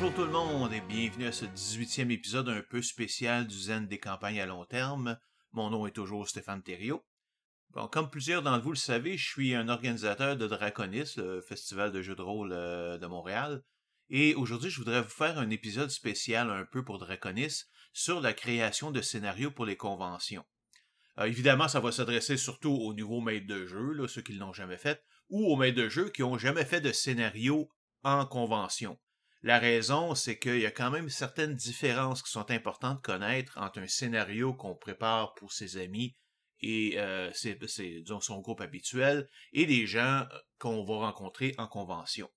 Bonjour tout le monde et bienvenue à ce 18e épisode un peu spécial du Zen des campagnes à long terme. Mon nom est toujours Stéphane Thériault. Comme plusieurs d'entre vous le savez, je suis un organisateur de Draconis, le festival de jeux de rôle euh, de Montréal. Et aujourd'hui, je voudrais vous faire un épisode spécial un peu pour Draconis sur la création de scénarios pour les conventions. Euh, évidemment, ça va s'adresser surtout aux nouveaux maîtres de jeu, ceux qui ne l'ont jamais fait, ou aux maîtres de jeu qui n'ont jamais fait de scénario en convention. La raison, c'est qu'il y a quand même certaines différences qui sont importantes de connaître entre un scénario qu'on prépare pour ses amis et euh, son groupe habituel et des gens euh, qu'on va rencontrer en convention.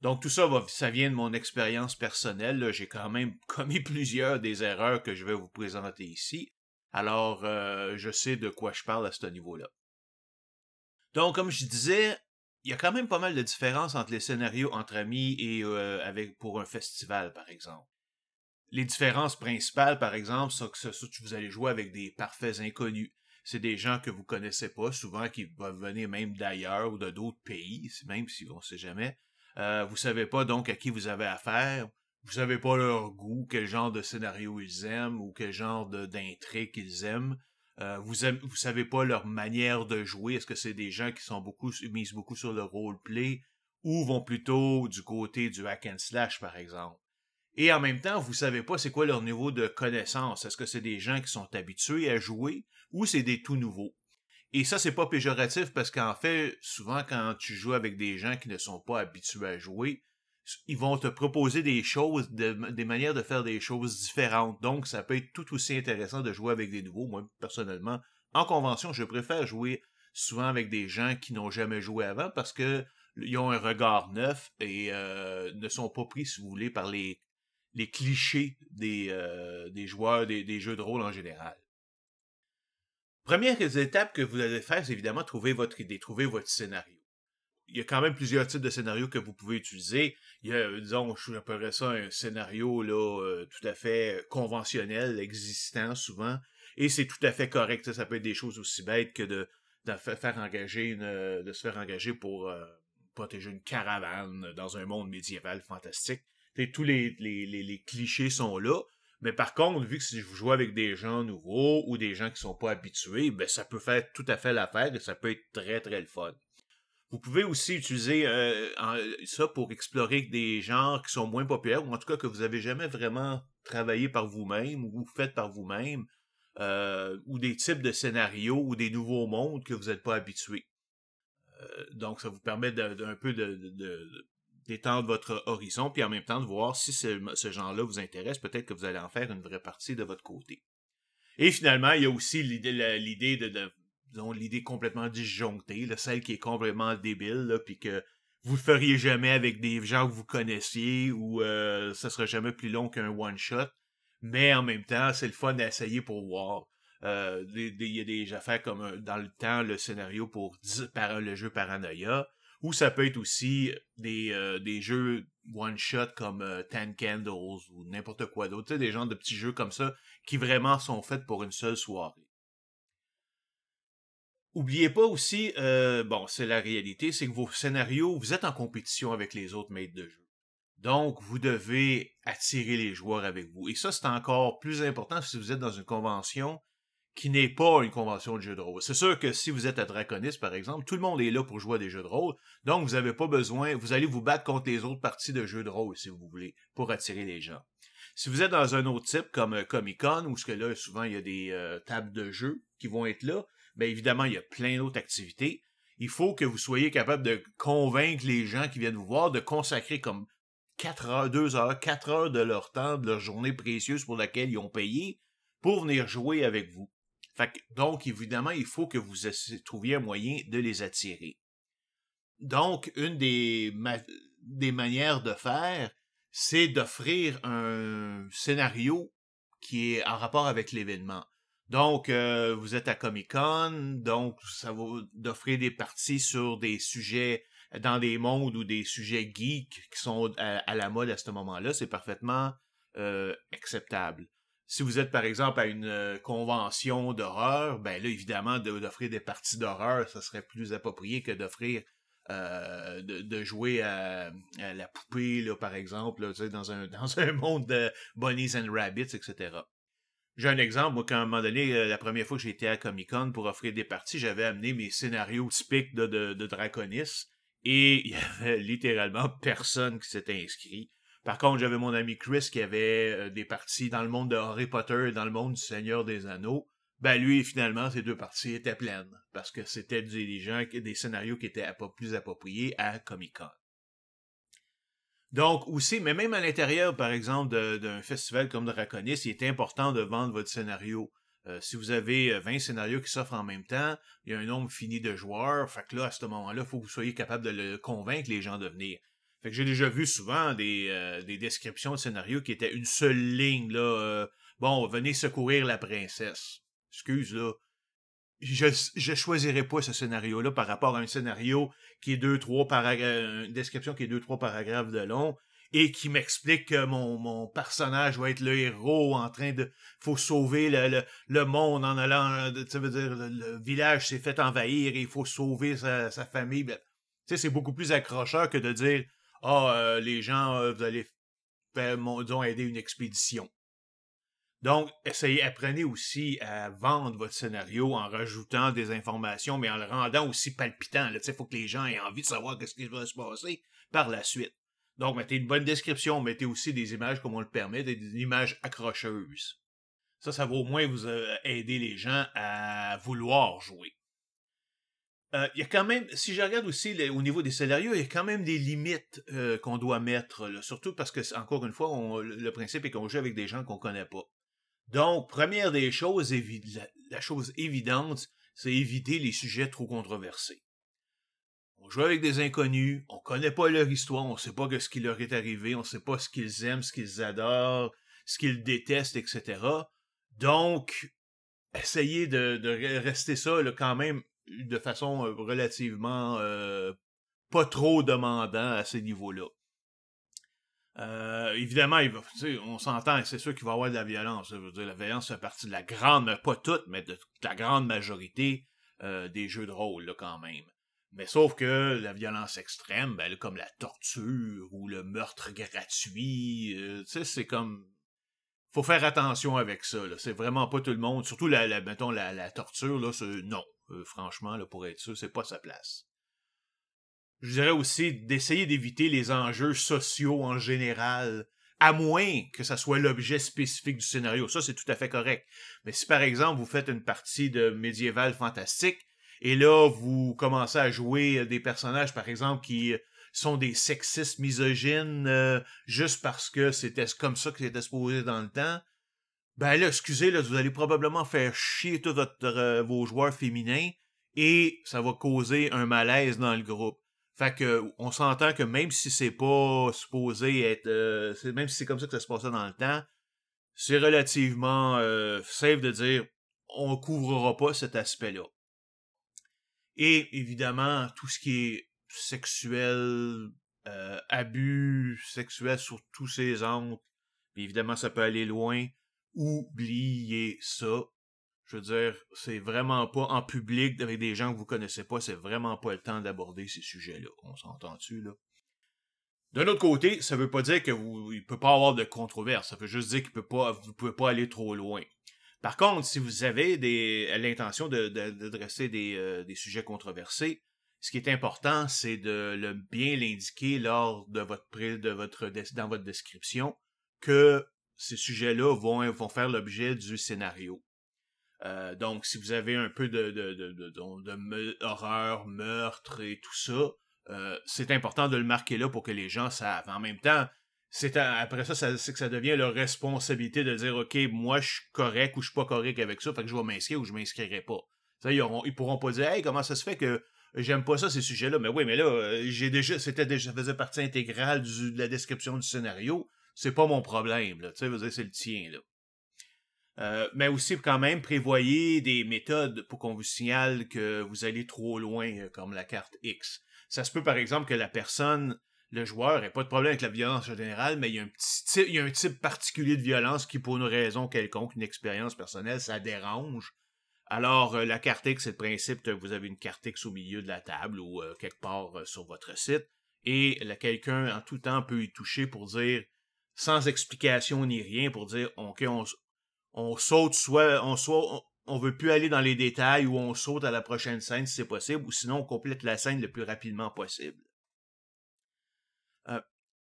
Donc tout ça, ça vient de mon expérience personnelle. J'ai quand même commis plusieurs des erreurs que je vais vous présenter ici. Alors, euh, je sais de quoi je parle à ce niveau-là. Donc, comme je disais, il y a quand même pas mal de différences entre les scénarios entre amis et euh, avec pour un festival, par exemple. Les différences principales, par exemple, sont que vous allez jouer avec des parfaits inconnus. C'est des gens que vous connaissez pas, souvent qui peuvent venir même d'ailleurs ou de d'autres pays, même si on sait jamais. Euh, vous savez pas donc à qui vous avez affaire. Vous savez pas leur goût, quel genre de scénario ils aiment ou quel genre d'intrigue qu'ils aiment. Euh, vous, vous savez pas leur manière de jouer? Est-ce que c'est des gens qui sont beaucoup misent beaucoup sur le roleplay ou vont plutôt du côté du hack and slash par exemple? Et en même temps, vous savez pas c'est quoi leur niveau de connaissance? Est-ce que c'est des gens qui sont habitués à jouer ou c'est des tout nouveaux? Et ça, c'est pas péjoratif parce qu'en fait, souvent quand tu joues avec des gens qui ne sont pas habitués à jouer, ils vont te proposer des choses, des manières de faire des choses différentes. Donc, ça peut être tout aussi intéressant de jouer avec des nouveaux. Moi, personnellement, en convention, je préfère jouer souvent avec des gens qui n'ont jamais joué avant parce que ils ont un regard neuf et euh, ne sont pas pris, si vous voulez, par les, clichés des, euh, joueurs des jeux de rôle en général. Première étape que vous allez faire, c'est évidemment trouver votre idée, trouver votre scénario. Il y a quand même plusieurs types de scénarios que vous pouvez utiliser. Il y a, disons, je appellerais ça un scénario euh, tout à fait conventionnel, existant souvent, et c'est tout à fait correct. Ça, peut être des choses aussi bêtes que de, faire engager de se faire engager pour euh, protéger une caravane dans un monde médiéval fantastique. tous les, clichés sont là. Mais par contre, vu que si vous jouez avec des gens nouveaux ou des gens qui sont pas habitués, ben ça peut faire tout à fait l'affaire et ça peut être très très le fun. Vous pouvez aussi utiliser euh, ça pour explorer des genres qui sont moins populaires ou en tout cas que vous avez jamais vraiment travaillé par vous-même ou fait par vous-même euh, ou des types de scénarios ou des nouveaux mondes que vous n'êtes pas habitués. Euh, donc ça vous permet d'un peu de, d'étendre votre horizon, puis en même temps de voir si ce, genre-là vous intéresse, peut-être que vous allez en faire une vraie partie de votre côté. Et finalement, il y a aussi l'idée, de, disons, l'idée complètement disjonctée, celle qui est complètement débile, puis que vous le feriez jamais avec des gens que vous connaissiez ou euh, ça sera jamais plus long qu'un one shot. Mais en même temps, c'est le fun d'essayer pour voir. Euh, il y a des affaires comme euh, dans le temps le scénario pour le jeu Paranoia ou ça peut être aussi des, euh, des jeux one-shot comme euh, Ten Candles ou n'importe quoi d'autre. Des genres de petits jeux comme ça qui vraiment sont faits pour une seule soirée. Oubliez pas aussi, euh, bon, c'est la réalité, c'est que vos scénarios, vous êtes en compétition avec les autres maîtres de jeu. Donc, vous devez attirer les joueurs avec vous. Et ça, c'est encore plus important si vous êtes dans une convention qui n'est pas une convention de jeu de rôle. C'est sûr que si vous êtes à Draconis, par exemple, tout le monde est là pour jouer à des jeux de rôle, donc vous n'avez pas besoin, vous allez vous battre contre les autres parties de jeux de rôle, si vous voulez, pour attirer les gens. Si vous êtes dans un autre type, comme euh, Comic-Con, où ce que là, souvent, il y a des euh, tables de jeux qui vont être là, bien évidemment, il y a plein d'autres activités. Il faut que vous soyez capable de convaincre les gens qui viennent vous voir de consacrer comme 4 heures, 2 heures, 4 heures de leur temps, de leur journée précieuse pour laquelle ils ont payé, pour venir jouer avec vous donc, évidemment, il faut que vous trouviez un moyen de les attirer. Donc, une des, des manières de faire, c'est d'offrir un scénario qui est en rapport avec l'événement. Donc, euh, vous êtes à Comic Con, donc ça va d'offrir des parties sur des sujets dans des mondes ou des sujets geeks qui sont à, la mode à ce moment-là, c'est parfaitement euh, acceptable. Si vous êtes, par exemple, à une euh, convention d'horreur, ben là, évidemment, d'offrir des parties d'horreur, ça serait plus approprié que d'offrir de, jouer à, la poupée, là, par exemple, dans, un, dans un monde de bunnies and rabbits, etc. J'ai un exemple, moi, quand à un moment donné, la première fois que j'étais à Comic Con pour offrir des parties, j'avais amené mes scénarios typiques de, de Draconis et il y avait littéralement personne qui s'était inscrit. Par contre, j'avais mon ami Chris qui avait euh, des parties dans le monde de Harry Potter et dans le monde du Seigneur des Anneaux. Ben lui, finalement, ces deux parties étaient pleines. Parce que c'était des gens, des scénarios qui étaient plus appropriés à Comic Con. Donc aussi, mais même à l'intérieur, par exemple, d'un festival comme Draconis, il est important de vendre votre scénario. Euh, si vous avez 20 euh, scénarios qui s'offrent en même temps, il y a un nombre fini de joueurs. Fait que là, à ce moment-là, il faut que vous soyez capable de le convaincre les gens de venir. Fait que j'ai déjà vu souvent des, euh, des, descriptions de scénarios qui étaient une seule ligne, là. bon, venez secourir la princesse. Excuse, là. Je, je choisirais pas ce scénario-là par rapport à un scénario qui est deux, trois paragraphes, une description qui est deux, trois paragraphes de long, et qui m'explique que mon, mon personnage va être le héros en train de faut sauver le, le, monde en allant tu veux dire le, village s'est fait envahir et il faut sauver sa, sa famille. Ben, tu sais c'est beaucoup plus accrocheur que de dire ah oh, les gens euh, vous allez faire disons aider une expédition donc, essayez, apprenez aussi à vendre votre scénario en rajoutant des informations, mais en le rendant aussi palpitant. Il faut que les gens aient envie de savoir ce qui va se passer par la suite. Donc, mettez une bonne description, mettez aussi des images comme on le permet, des, images accrocheuses. Ça, ça va au moins vous euh, aider les gens à vouloir jouer. Euh, il y a quand même, si je regarde aussi au niveau des scénarios, il y a quand même des limites euh, qu'on doit mettre, surtout parce que, encore une fois, le principe est qu'on joue avec des gens qu'on connaît pas. Donc, première des choses, la chose évidente, c'est éviter les sujets trop controversés. On joue avec des inconnus, on connaît pas leur histoire, on sait pas ce qui leur est arrivé, on sait pas ce qu'ils aiment, ce qu'ils adorent, ce qu'ils détestent, etc. Donc, essayez de, rester ça quand même de façon euh, relativement euh, pas trop demandant à ces niveaux-là. Euh, évidemment, on s'entend, c'est sûr qu'il va y avoir de la violence. La violence fait partie de la grande, pas toute, mais de la grande majorité des jeux de rôle, quand même. Mais sauf que la violence extrême, ben, comme la torture ou le meurtre gratuit, euh, c'est comme... Faut faire attention avec ça. C'est vraiment pas tout le monde. Surtout, la, mettons, la, torture. Non. Euh, franchement, pour être sûr, c'est pas sa place. Je dirais aussi d'essayer d'éviter les enjeux sociaux en général, à moins que ça soit l'objet spécifique du scénario. Ça, c'est tout à fait correct. Mais si, par exemple, vous faites une partie de médiéval fantastique, et là, vous commencez à jouer euh, des personnages, par exemple, qui euh, sont des sexistes misogynes euh, juste parce que c'était comme ça que c'était supposé dans le temps. Ben là, excusez, là, vous allez probablement faire chier tous vos joueurs féminins et ça va causer un malaise dans le groupe. Fait que on s'entend que même si c'est pas supposé être même si c'est comme ça que ça se passait dans le temps, c'est relativement safe de dire on couvrira pas cet aspect-là. Et évidemment, tout ce qui est sexuel, euh, abus sexuel sur tous ses angles, évidemment, ça peut aller loin. Oubliez ça. Je veux dire, c'est vraiment pas en public avec des gens que vous connaissez pas, c'est vraiment pas le temps d'aborder ces sujets-là. On s'entend-tu, là? D'un autre côté, ça veut pas dire que vous, il peut pas avoir de controverse. Ça veut juste dire qu'il peut pas, vous pouvez pas aller trop loin. Par contre, si vous avez l'intention de, dresser euh, des, sujets controversés, ce qui est important, c'est de bien l'indiquer lors de votre, de dans votre description que ces sujets-là vont faire l'objet du scénario. Euh, donc, si vous avez un peu de, de, de, horreur, meurtre et tout ça, euh, c'est important de le marquer là pour que les gens savent. En même temps, c'est après ça, c'est que ça devient leur responsabilité de dire OK, moi je suis correct ou je suis pas correct avec ça, fait que je vais m'inscrire ou je m'inscrirai pas. Ça, ils, auront, ils pourront pas dire Hey, comment ça se fait que j'aime pas ça, ces sujets-là? Mais oui, mais là, euh, j'ai déjà. C'était déjà faisait partie intégrale de la description du scénario. C'est pas mon problème, là. Tu sais, c'est le tien, là. Euh, mais aussi, quand même, prévoyez des méthodes pour qu'on vous signale que vous allez trop loin, euh, comme la carte X. Ça se peut, par exemple, que la personne le joueur n'a pas de problème avec la violence en général, mais il y, a un petit il y a un type particulier de violence qui, pour une raison quelconque, une expérience personnelle, ça dérange. Alors, la carte X, c'est le principe que vous avez une carte X au milieu de la table ou quelque part sur votre site, et quelqu'un en tout temps peut y toucher pour dire, sans explication ni rien, pour dire, OK, on, on saute soit, on soit, on, veut plus aller dans les détails ou on saute à la prochaine scène si c'est possible, ou sinon on complète la scène le plus rapidement possible. Euh,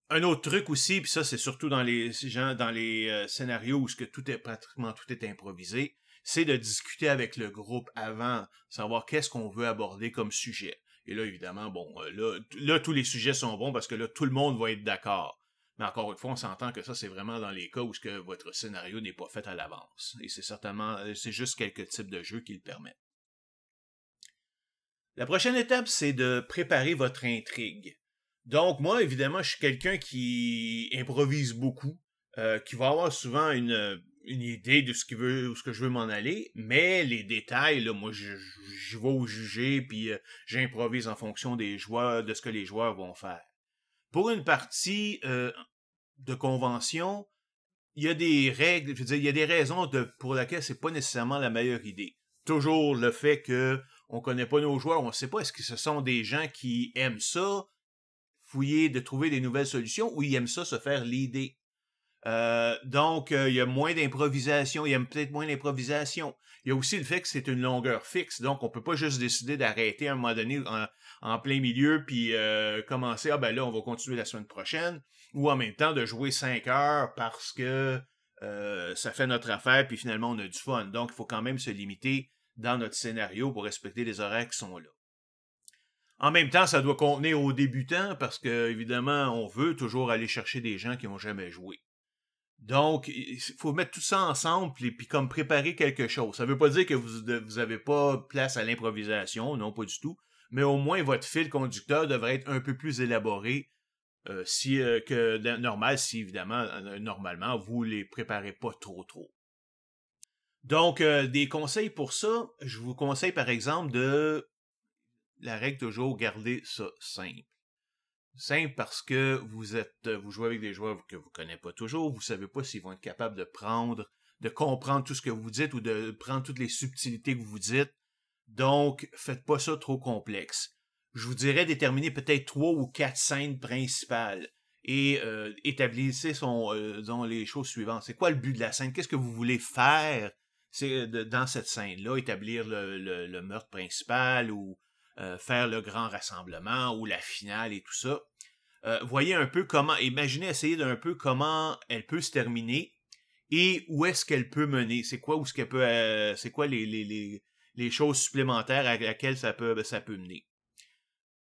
un autre truc aussi, puis ça c'est surtout dans les euh, scénarios où ce tout est pratiquement tout est improvisé, c'est de discuter avec le groupe avant, savoir qu'est-ce qu'on veut aborder comme sujet. Et là, évidemment, bon, euh, là, là, tous les sujets sont bons parce que là, tout le monde va être d'accord. Mais encore une fois, on s'entend que ça, c'est vraiment dans les cas où ce que votre scénario n'est pas fait à l'avance. Et c'est certainement, euh, c'est juste quelques types de jeux qui le permettent. La prochaine étape, c'est de préparer votre intrigue. Donc, moi, évidemment, je suis quelqu'un qui improvise beaucoup, euh, qui va avoir souvent une, idée de ce, que je veux m'en aller, mais les détails, là, moi, je, je vais au juger, puis euh, j'improvise en fonction des joueurs, de ce que les joueurs vont faire. Pour une partie euh, de convention, il y a des règles, je veux dire, il y a des raisons pour lesquelles c'est pas nécessairement la meilleure idée. Toujours le fait que on connaît pas nos joueurs, on sait pas est-ce que ce sont des gens qui aiment ça, fouiller, de trouver des nouvelles solutions, ou ils aiment ça se faire l'idée. Euh, donc, euh, il y a moins d'improvisation, il y a peut-être moins d'improvisation. Il y a aussi le fait que c'est une longueur fixe, donc on peut pas juste décider d'arrêter à un moment donné plein milieu puis euh, commencer ah ben là on va continuer la semaine prochaine ou en même temps de jouer cinq heures parce que ça fait notre affaire puis finalement on a du fun. Donc il faut quand même se limiter dans notre scénario pour respecter les horaires qui sont là. En même temps, ça doit contenir aux débutants parce que évidemment, on veut toujours aller chercher des gens qui n'ont jamais joué. Donc, il faut mettre tout ça ensemble et puis comme préparer quelque chose. Ça ne veut pas dire que vous n'avez pas place à l'improvisation, non, pas du tout. Mais au moins, votre fil conducteur devrait être un peu plus élaboré euh, si, euh, que normal, si évidemment, euh, normalement, vous les préparez pas trop trop. Donc, des conseils pour ça, je vous conseille par exemple de la règle toujours garder ça simple. Simple parce que vous êtes, vous jouez avec des joueurs que vous connaissez pas toujours, vous savez pas s'ils vont être capables de prendre, de comprendre tout ce que vous dites ou de prendre toutes les subtilités que vous dites. Donc, faites pas ça trop complexe. Je vous dirais déterminer peut-être trois ou quatre scènes principales et euh, établissez son, euh, les choses suivantes. C'est quoi le but de la scène? Qu'est-ce que vous voulez faire dans cette scène-là? Établir le meurtre principal ou euh, faire le grand rassemblement ou la finale et tout ça. Voyez un peu comment, imaginez, essayez d'un peu comment elle peut se terminer et où est-ce qu'elle peut mener? C'est quoi, où ce qu'elle c'est quoi les, choses supplémentaires à laquelle ça peut, ça mener.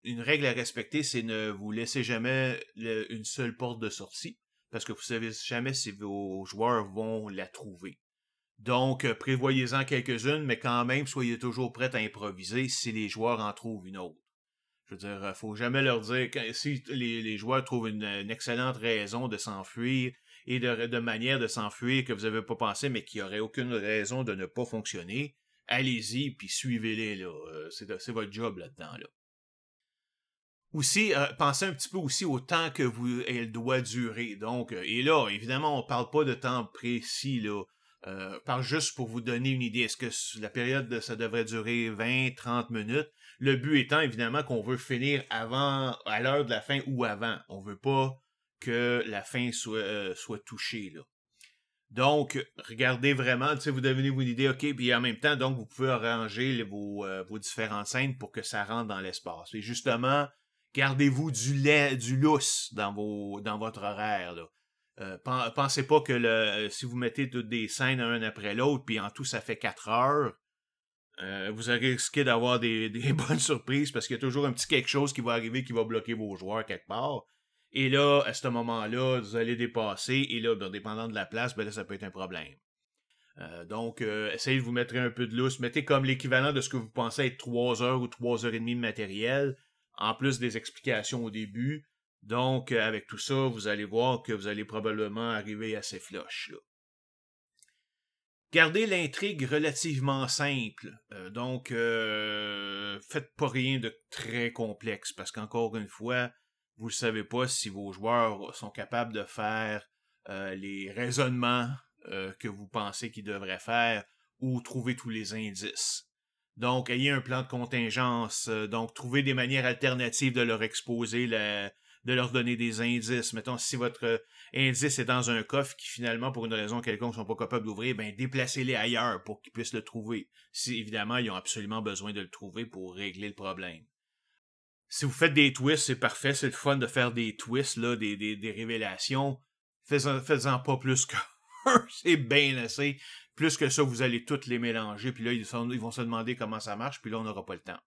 Une règle à respecter, c'est ne vous laissez jamais une seule porte de sortie parce que vous savez jamais si vos joueurs vont la trouver. Donc, euh, prévoyez-en quelques-unes, mais quand même, soyez toujours prêts à improviser si les joueurs en trouvent une autre. Je veux dire, euh, faut jamais leur dire que si les, joueurs trouvent une, excellente raison de s'enfuir et de, manière de s'enfuir que vous n'avez pas pensé, mais qui aurait aucune raison de ne pas fonctionner, allez-y puis suivez-les. Euh, c'est votre job là-dedans là. Aussi, pensez un petit peu aussi au temps que vous elle doit durer. Donc, et là, évidemment, on parle pas de temps précis là. Euh, juste pour vous donner une idée, est-ce que la période, ça devrait durer 20, 30 minutes? Le but étant évidemment qu'on veut finir avant, à l'heure de la fin ou avant. On veut pas que la fin soit, euh, soit touchée, là. Donc, regardez vraiment, vous devenez une idée, ok, puis en même temps, donc, vous pouvez arranger vos, euh, vos différentes scènes pour que ça rentre dans l'espace. Et justement, gardez-vous du lait, du lousse dans votre horaire. Euh, pensez pas que le, si vous mettez toutes des scènes un après l'autre, puis en tout ça fait quatre heures, euh, vous risqué d'avoir des, bonnes surprises parce qu'il y a toujours un petit quelque chose qui va arriver qui va bloquer vos joueurs quelque part. Et là, à ce moment-là, vous allez dépasser, et là, ben, dépendant de la place, ben là, ça peut être un problème. Euh, donc, essayez de vous mettre un peu de lousse. Mettez comme l'équivalent de ce que vous pensez être trois heures ou trois heures et demie de matériel, en plus des explications au début. Donc, euh, avec tout ça, vous allez voir que vous allez probablement arriver assez flush. Gardez l'intrigue relativement simple. Euh, donc, euh, faites pas rien de très complexe, parce qu'encore une fois, vous ne savez pas si vos joueurs sont capables de faire les raisonnements que vous pensez qu'ils devraient faire ou trouver tous les indices. Donc, ayez un plan de contingence, euh, donc trouvez des manières alternatives de leur exposer, de leur donner des indices. Mettons, si votre indice est dans un coffre qui finalement, pour une raison quelconque, sont pas capables d'ouvrir, ben déplacez-les ailleurs pour qu'ils puissent le trouver. Si évidemment, ils ont absolument besoin de le trouver pour régler le problème. Si vous faites des twists, c'est parfait, c'est le fun de faire des twists, là, des, des, révélations. Faites-en pas plus que c'est bien assez. Plus que ça, vous allez toutes les mélanger, puis là, ils, vont se demander comment ça marche, puis là, on n'aura pas le temps.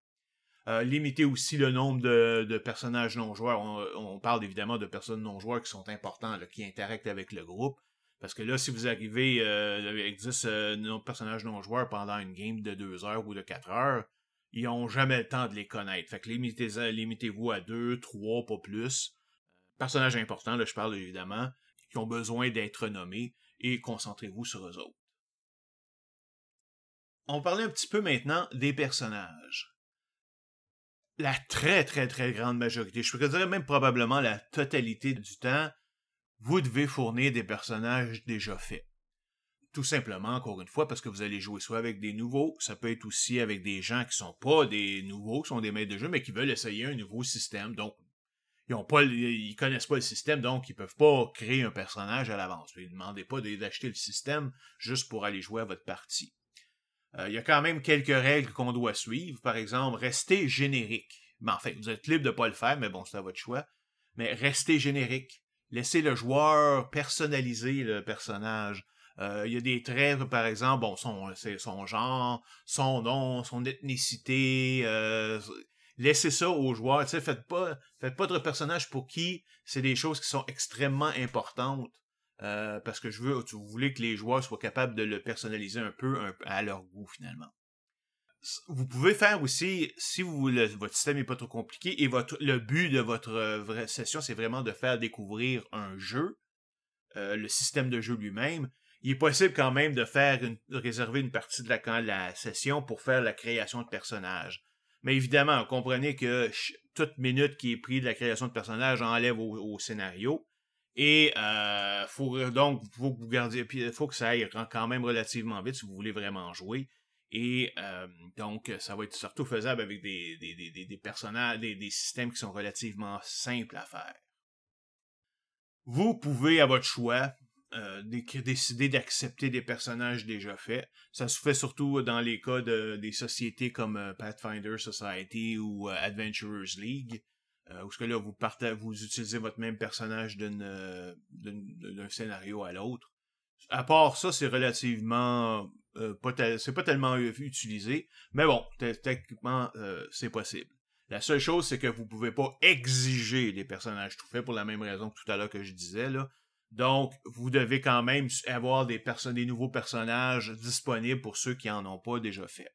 Euh, limitez aussi le nombre de, personnages non joueurs. On, parle évidemment de personnes non joueurs qui sont importants, qui interactent avec le groupe. Parce que là, si vous arrivez euh, avec 10 euh, personnages non joueurs pendant une game de 2 heures ou de 4 heures, ils n'ont jamais le temps de les connaître. Fait que limitez-vous à 2, 3, pas plus. Personnages importants, là, je parle évidemment, qui ont besoin d'être nommés, et concentrez-vous sur eux autres. On parler un petit peu maintenant des personnages. La très très très grande majorité, je pourrais dire même probablement la totalité du temps, vous devez fournir des personnages déjà faits. Tout simplement, encore une fois, parce que vous allez jouer soit avec des nouveaux, ça peut être aussi avec des gens qui sont pas des nouveaux, qui sont des maîtres de jeu, mais qui veulent essayer un nouveau système. Donc, ils ont pas, ils connaissent pas le système, donc ils peuvent pas créer un personnage à l'avance. Ne demandez pas d'acheter le système juste pour aller jouer à votre partie. Euh, il y a quand même quelques règles qu'on doit suivre. Par exemple, restez générique. Mais enfin, vous êtes libre de pas le faire, mais bon, c'est à votre choix. Mais restez générique. Laissez le joueur personnaliser le personnage. Euh, il y a des traits, par exemple, bon, son, son genre, son nom, son ethnicité. Euh, laissez ça aux joueurs. faites pas, faites pas de personnage pour qui c'est des choses qui sont extrêmement importantes. Euh, parce que je veux, vous voulez que les joueurs soient capables de le personnaliser un peu à leur goût finalement. Vous pouvez faire aussi, si vous, votre système n'est pas trop compliqué et votre, le but de votre euh, session, c'est vraiment de faire découvrir un jeu, euh, le système de jeu lui-même, il est possible quand même de faire une, réserver une partie de la, la session pour faire la création de personnages. Mais évidemment, comprenez que toute minute qui est prise de la création de personnages enlève au scénario. Et euh, faut donc faut que vous gardiez, il faut que ça aille quand même relativement vite si vous voulez vraiment jouer. Et euh, donc, ça va être surtout faisable avec des, personnages, des systèmes qui sont relativement simples à faire. Vous pouvez, à votre choix, euh, décider d'accepter des personnages déjà faits. Ça se fait surtout dans les cas de, des sociétés comme euh, Pathfinder Society ou euh, Adventurers League. Euh, où ce vous, partez, vous utilisez votre même personnage d'un scénario à l'autre. À part ça, c'est relativement c'est pas tellement utilisé, mais bon, techniquement, c'est possible. La seule chose, c'est que vous pouvez pas exiger des personnages tout faits pour la même raison que tout à l'heure que je disais. Donc, vous devez quand même avoir des, nouveaux personnages disponibles pour ceux qui en ont pas déjà fait.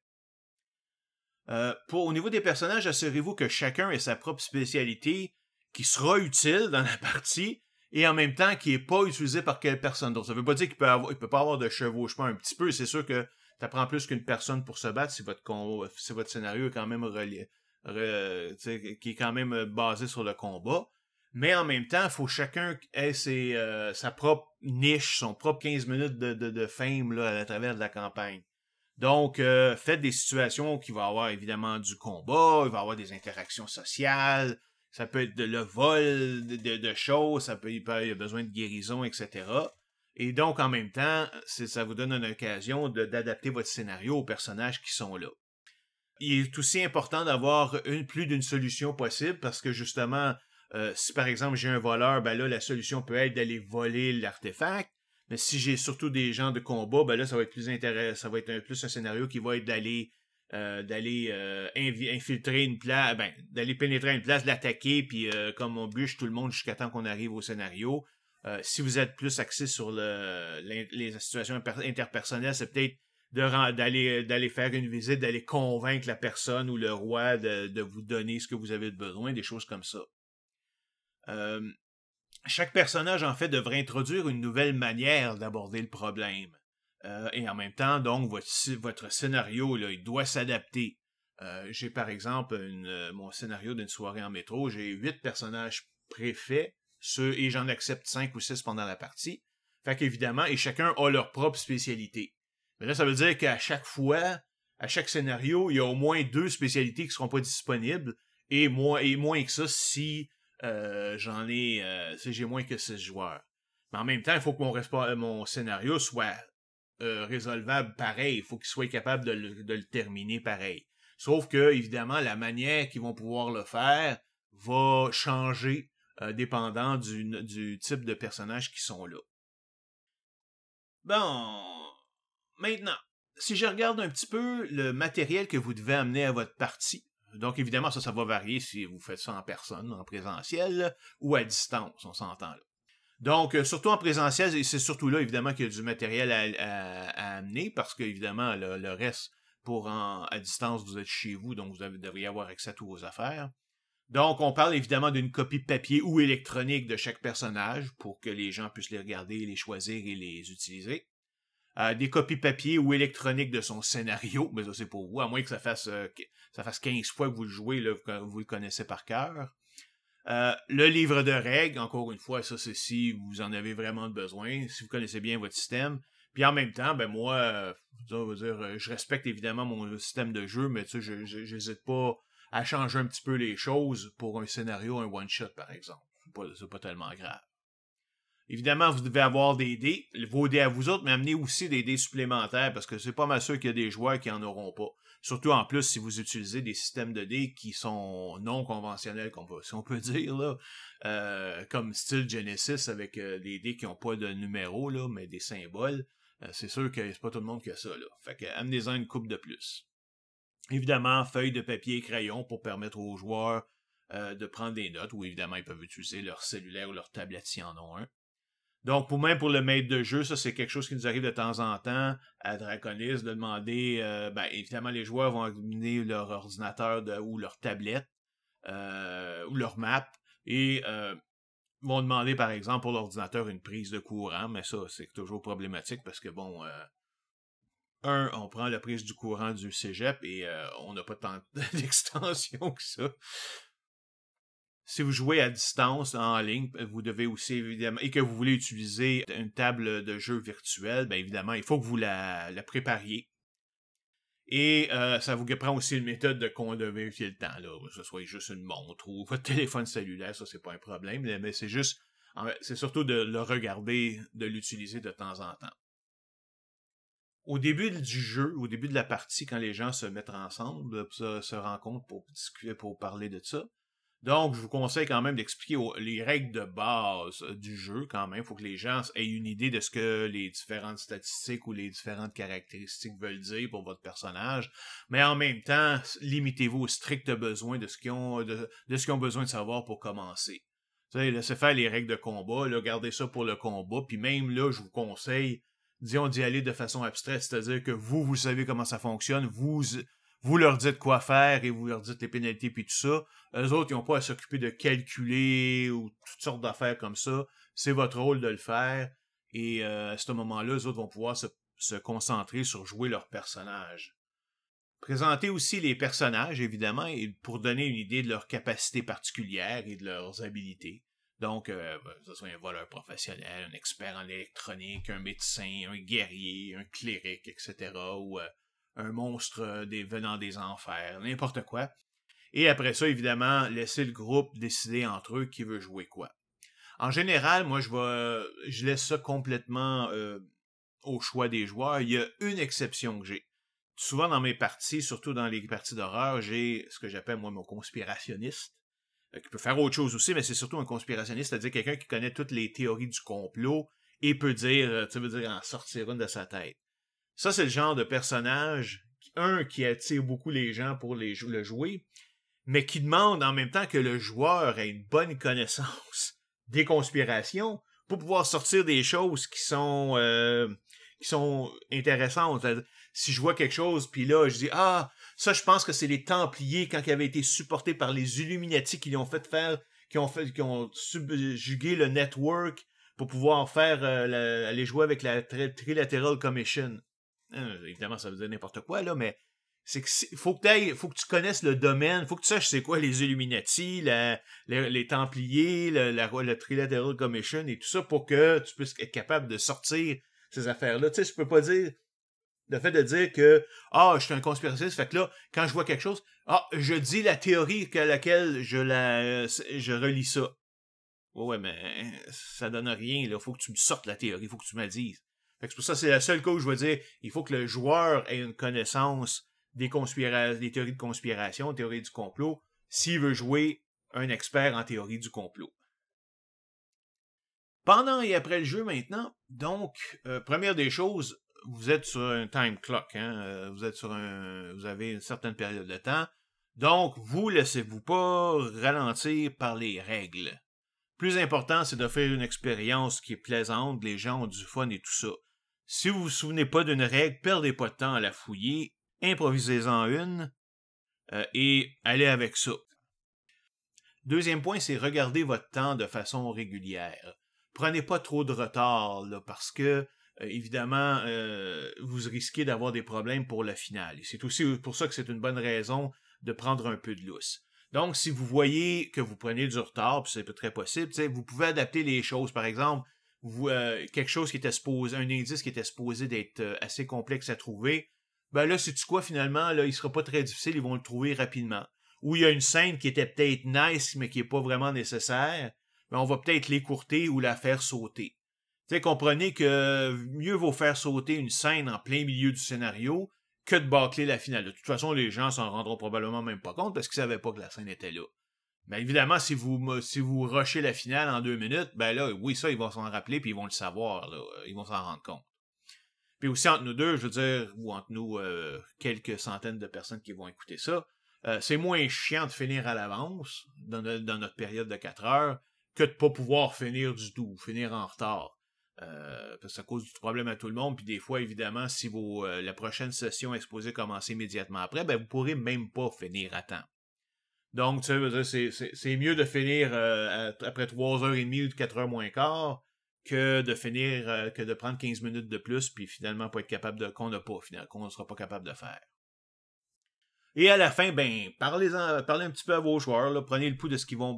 Euh, au niveau des personnages, assurez-vous que chacun ait sa propre spécialité qui sera utile dans la partie et en même temps qui n'est pas utilisé par quelle personne d'autre. Ça veut pas dire qu'il peut, peut pas avoir de chevauchement un petit peu. C'est sûr que ça prend plus qu'une personne pour se battre si votre, scénario est quand même relié, qui est quand même basé sur le combat. Mais en même temps, il faut chacun ait euh, sa propre niche, son propre 15 minutes de, de, de fame là, à travers de la campagne. Donc, euh, faites des situations qui vont avoir évidemment du combat, il va y avoir des interactions sociales, ça peut être de le vol de, choses, ça peut, il, peut, y a besoin de guérison, etc. Et donc, en même temps, ça vous donne une occasion d'adapter votre scénario aux personnages qui sont là. Il est aussi important d'avoir plus d'une solution possible parce que justement, euh, si par exemple j'ai un voleur, ben là, la solution peut être d'aller voler l'artefact. Mais si j'ai surtout des gens de combat, ben là, ça va être plus intéressant. Ça va être un, plus un scénario qui va être d'aller euh, d'aller euh, infiltrer une place, ben, d'aller pénétrer une place, l'attaquer, puis euh, comme on bûche tout le monde jusqu'à temps qu'on arrive au scénario. si vous êtes plus axé sur le, les situations interpersonnelles, c'est peut-être d'aller d'aller faire une visite, d'aller convaincre la personne ou le roi de, de, vous donner ce que vous avez besoin, des choses comme ça chaque personnage, en fait, devrait introduire une nouvelle manière d'aborder le problème. Euh, et en même temps, donc, votre, scénario, là, il doit s'adapter. Euh, j'ai par exemple euh, mon scénario d'une soirée en métro, j'ai huit personnages préfaits, ceux, et j'en accepte cinq ou six pendant la partie. Fait qu'évidemment, et chacun a leur propre spécialité. Mais là, ça veut dire qu'à chaque fois, à chaque scénario, il y a au moins deux spécialités qui seront pas disponibles, et moins, et moins que ça si euh, j'en ai, euh, j'ai moins que 6 joueurs. Mais en même temps, il faut que mon, mon scénario soit euh, résolvable pareil. Il faut qu'il soit capable de le, terminer pareil. Sauf que, évidemment, la manière qu'ils vont pouvoir le faire va changer euh, dépendant du, du type de personnages qui sont là. Bon, maintenant, si je regarde un petit peu le matériel que vous devez amener à votre partie, donc évidemment ça, ça va varier si vous faites ça en personne, en présentiel, ou à distance, on s'entend là. Donc, euh, surtout en présentiel, et c'est surtout là, évidemment, qu'il y a du matériel à, amener, parce que, évidemment, le, reste, pour en, à distance, vous êtes chez vous, donc vous devriez avoir accès à toutes vos affaires. Donc, on parle évidemment d'une copie papier ou électronique de chaque personnage pour que les gens puissent les regarder, les choisir et les utiliser. Euh, des copies papier ou électroniques de son scénario, mais ça c'est pour vous, à moins que ça fasse, euh, ça fasse 15 fois que vous le jouez, que vous le connaissez par cœur. Euh, le livre de règles, encore une fois, ça c'est si vous en avez vraiment besoin, si vous connaissez bien votre système. Puis en même temps, ben moi, dire, je respecte évidemment mon système de jeu, mais tu sais, je n'hésite pas à changer un petit peu les choses pour un scénario, un one-shot, par exemple. C'est pas, pas tellement grave. Évidemment, vous devez avoir des dés, vos dés à vous autres, mais amenez aussi des dés supplémentaires parce que c'est pas mal sûr qu'il y a des joueurs qui en auront pas. Surtout en plus si vous utilisez des systèmes de dés qui sont non conventionnels, si on peut dire, là, euh, comme style Genesis avec euh, des dés qui n'ont pas de numéro, là, mais des symboles. Euh, c'est sûr que c'est pas tout le monde qui a ça. Là. Fait que amenez-en une coupe de plus. Évidemment, feuilles de papier et crayon pour permettre aux joueurs de prendre des notes, ou évidemment, ils peuvent utiliser leur cellulaire ou leur tablette s'ils en ont un. Donc, pour même pour le maître de jeu, ça c'est quelque chose qui nous arrive de temps en temps à Draconis de demander. Euh, ben, évidemment, les joueurs vont amener leur ordinateur ou leur tablette euh, ou leur map et vont demander, par exemple, pour l'ordinateur une prise de courant, mais ça c'est toujours problématique parce que bon, un, on prend la prise du courant du cégep et euh, on n'a pas tant d'extension que ça. Si vous jouez à distance, en ligne, vous devez aussi évidemment, et que vous voulez utiliser une table de jeu virtuelle, bien évidemment, il faut que vous la, prépariez. Et euh, ça vous prend aussi une méthode de qu'on devait utiliser le temps, là, que ce soit juste une montre ou votre téléphone cellulaire, ça c'est pas un problème, mais c'est juste, c'est surtout de le regarder, de l'utiliser de temps en temps au début du jeu, au début de la partie, quand les gens se mettent ensemble, se, se rencontrent pour discuter, pour parler de ça. Donc, je vous conseille quand même d'expliquer les règles de base euh, du jeu quand même. Il faut que les gens aient une idée de ce que les différentes statistiques ou les différentes caractéristiques veulent dire pour votre personnage. Mais en même temps, limitez-vous au strict besoin de ce qu'ils ont, besoin de savoir pour commencer. Vous savez, laissez faire les règles de combat, gardez ça pour le combat. Puis même là, je vous conseille disons, d'y aller de façon abstraite, c'est-à-dire que vous, vous savez comment ça fonctionne, vous, vous leur dites quoi faire et vous leur dites les pénalités puis tout ça. Eux autres, ils n'ont pas à s'occuper de calculer ou toutes sortes d'affaires comme ça. C'est votre rôle de le faire. Et euh, à ce moment-là, eux autres vont pouvoir se, concentrer sur jouer leur personnage. Présenter aussi les personnages, évidemment, et pour donner une idée de leurs capacités particulières et de leurs habilités. Donc, euh, ben, que ce soit un voleur professionnel, un expert en électronique, un médecin, un guerrier, un cléric, etc., un monstre euh, venant des enfers, n'importe quoi. Et après ça, évidemment, laisser le groupe décider entre eux qui veut jouer quoi. En général, moi, je laisse ça complètement au choix des joueurs. Il y a une exception que j'ai. Souvent dans mes parties, surtout dans les parties d'horreur, j'ai ce que j'appelle moi mon conspirationniste euh, qui peut faire autre chose aussi, mais c'est surtout un conspirationniste, c'est-à-dire quelqu'un qui connaît toutes les théories du complot et peut dire, euh, tu veux dire, en sortir une de sa tête. Ça, c'est le genre de personnage, un, qui attire beaucoup les gens pour les, le jouer, mais qui demande en même temps que le joueur ait une bonne connaissance des conspirations pour pouvoir sortir des choses qui sont euh, qui sont intéressantes. Si je vois quelque chose, puis là, je dis Ah, ça, je pense que c'est les Templiers quand ils avaient été supportés par les Illuminati qui ont fait faire, qui ont fait, qui ont subjugué le network pour pouvoir faire euh, aller jouer avec la Trilateral Commission. Euh, évidemment, ça veut dire n'importe quoi là, mais c'est que faut que faut que tu connaisses le domaine, faut que tu saches c'est quoi les Illuminati, les, Templiers, la, la, Trilateral Commission et tout ça pour que tu puisses être capable de sortir ces affaires-là. Tu sais, je peux pas dire Le fait de dire que ah, je suis un conspirationniste, fait que là, quand je vois quelque chose, ah, je dis la théorie à laquelle je la je relis ça. Ouais, ouais, mais ça donne rien, là. Faut que tu me sortes la théorie, faut que tu me la dises. C'est pour ça, c'est la seule cause où je veux dire, il faut que le joueur ait une connaissance des théories de conspiration, théories du complot, s'il veut jouer un expert en théorie du complot. Pendant et après le jeu maintenant, donc, euh, première des choses, vous êtes sur un time clock, hein, euh, vous avez une certaine période de temps, donc vous laissez-vous pas ralentir par les règles. Plus important, c'est d'offrir une expérience qui est plaisante, les gens ont du fun et tout ça. Si vous vous souvenez pas d'une règle, perdez pas de temps à la fouiller, improvisez-en une euh, et allez avec ça. Deuxième point, c'est regarder votre temps de façon régulière. Prenez pas trop de retard là, parce que euh, évidemment, euh, vous risquez d'avoir des problèmes pour la finale. C'est aussi pour ça que c'est une bonne raison de prendre un peu de lousse. Donc, si vous voyez que vous prenez du retard, puis c'est très possible, vous pouvez adapter les choses. Par exemple, euh, quelque chose qui était supposé, un indice qui était supposé d'être assez complexe à trouver, ben là, c'est tu quoi finalement, là, il sera pas très difficile, ils vont le trouver rapidement. Ou il y a une scène qui était peut-être nice, mais qui est pas vraiment nécessaire, ben on va peut-être l'écourter ou la faire sauter sais, comprenez que mieux vaut faire sauter une scène en plein milieu du scénario que de bâcler la finale. De toute façon, les gens s'en rendront probablement même pas compte parce qu'ils savaient pas que la scène était là. Mais évidemment, si vous si vous rushez la finale en deux minutes, ben là, oui, ça, ils vont s'en rappeler puis ils vont le savoir, là. Ils vont s'en rendre compte. Puis aussi entre nous deux, je veux dire, ou entre nous euh, quelques centaines de personnes qui vont écouter ça, euh, c'est moins chiant de finir à l'avance dans, notre période de 4 heures que de pas pouvoir finir du tout, finir en retard. Euh, parce que ça cause du problème à tout le monde. Puis des fois, évidemment, si euh, la prochaine session est supposée commencer immédiatement après, ben vous pourrez même pas finir à temps. Donc, tu sais, c'est mieux de finir euh, après 3h30 ou 4h moins quart que de finir, que de prendre 15 minutes de plus, puis finalement pas être capable de, qu'on n'a pas, finalement, qu'on ne sera pas capable de faire. Et à la fin, ben, parlez-en, parlez un petit peu à vos joueurs, prenez le pouls de ce qu'ils vont,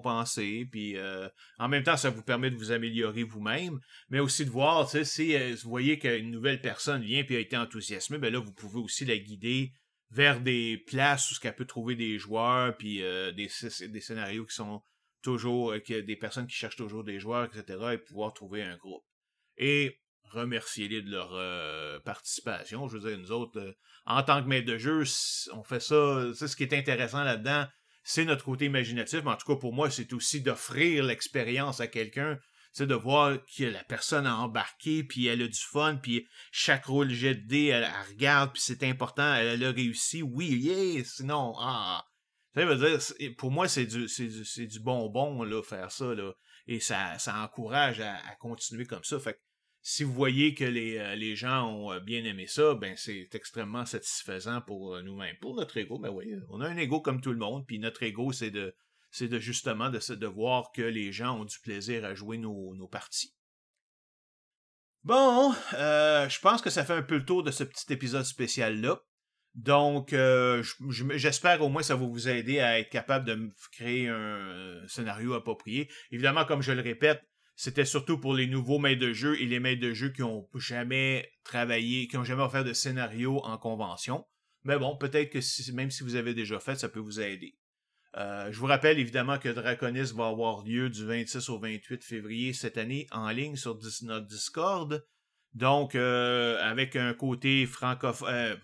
penser, puis euh, en même temps, ça vous permet de vous améliorer vous-même, mais aussi de voir, si euh, vous voyez qu'une nouvelle personne vient puis a été enthousiasmée, ben là, vous pouvez aussi la guider vers des places où ce qu'elle peut trouver des joueurs, puis euh, des, scénarios qui sont toujours, que des personnes qui cherchent toujours des joueurs, etc., et pouvoir trouver un groupe. Et remercier-les de leur participation. Je veux dire, nous autres, en tant que maître de jeu, on fait ça. C'est ce qui est intéressant là-dedans, c'est notre côté imaginatif. Mais en tout cas, pour moi, c'est aussi d'offrir l'expérience à quelqu'un. C'est de voir que la personne a embarqué, puis elle a du fun, puis chaque rôle jet de elle, regarde, puis c'est important, elle, a réussi. Oui, yeah, sinon, ah. Ça veut dire, pour moi, c'est du, c'est du, du bonbon, là, faire ça, là. Et ça, ça encourage à, à continuer comme ça. Fait que si vous voyez que les, euh, les gens ont euh, bien aimé ça, ben c'est extrêmement satisfaisant pour euh, nous-mêmes. Pour notre ego, ben oui, on a un ego comme tout le monde, puis notre ego, c'est de c'est de justement de, voir que les gens ont du plaisir à jouer nos, parties. Bon, je pense que ça fait un peu le tour de ce petit épisode spécial-là. Donc, j'espère au moins ça va vous aider à être capable de créer un scénario approprié. Évidemment, comme je le répète, c'était surtout pour les nouveaux maîtres de jeu et les maîtres de jeu qui ont jamais travaillé, qui ont jamais offert de scénario en convention. Mais bon, peut-être que même si vous avez déjà fait, ça peut vous aider. Euh, je vous rappelle évidemment que Draconis va avoir lieu du 26 au 28 février cette année en ligne sur notre Discord. Donc, euh, avec un côté francophone, euh,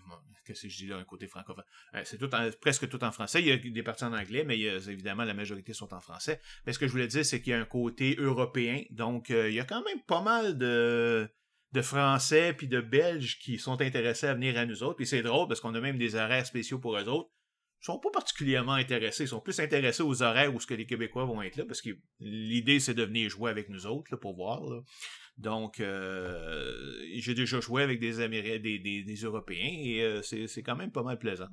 qu'est-ce que je dis là, un côté francophone? Euh, c'est tout presque tout en français. Il y a des parties en anglais, mais évidemment, la majorité sont en français. Mais ce que je voulais dire, c'est qu'il y a un côté européen. Donc, euh, il y a quand même pas mal de, de Français puis de Belges qui sont intéressés à venir à nous autres. Et c'est drôle parce qu'on a même des horaires spéciaux pour eux autres. Sont pas particulièrement intéressés. Ils sont plus intéressés aux horaires où ce que les Québécois vont être là, parce que l'idée, c'est de venir jouer avec nous autres là, pour voir. Là. Donc, euh, j'ai déjà joué avec des Américains, des, des, Européens et euh, c'est quand même pas mal plaisant.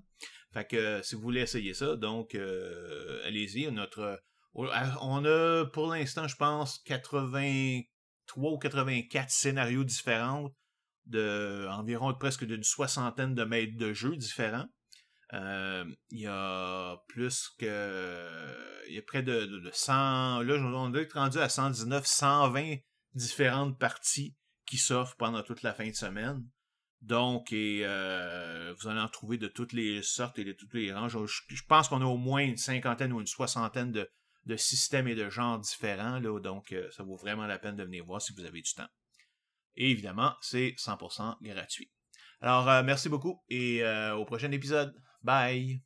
Fait que si vous voulez essayer ça, donc euh, allez-y. Notre, on a pour l'instant, je pense, 83 ou 84 scénarios différents de environ presque d'une soixantaine de mètres de jeu différents. Il y a plus que. Il y a près de, de, 100. Là, on être rendu à 119, 120 différentes parties qui s'offrent pendant toute la fin de semaine. Donc, et euh, vous allez en trouver de toutes les sortes et de toutes les ranges. Je, pense qu'on a au moins une cinquantaine ou une soixantaine de, systèmes et de genres différents. Donc, euh, ça vaut vraiment la peine de venir voir si vous avez du temps. Et évidemment, c'est 100% gratuit. Alors, euh, merci beaucoup et au prochain épisode. Bye!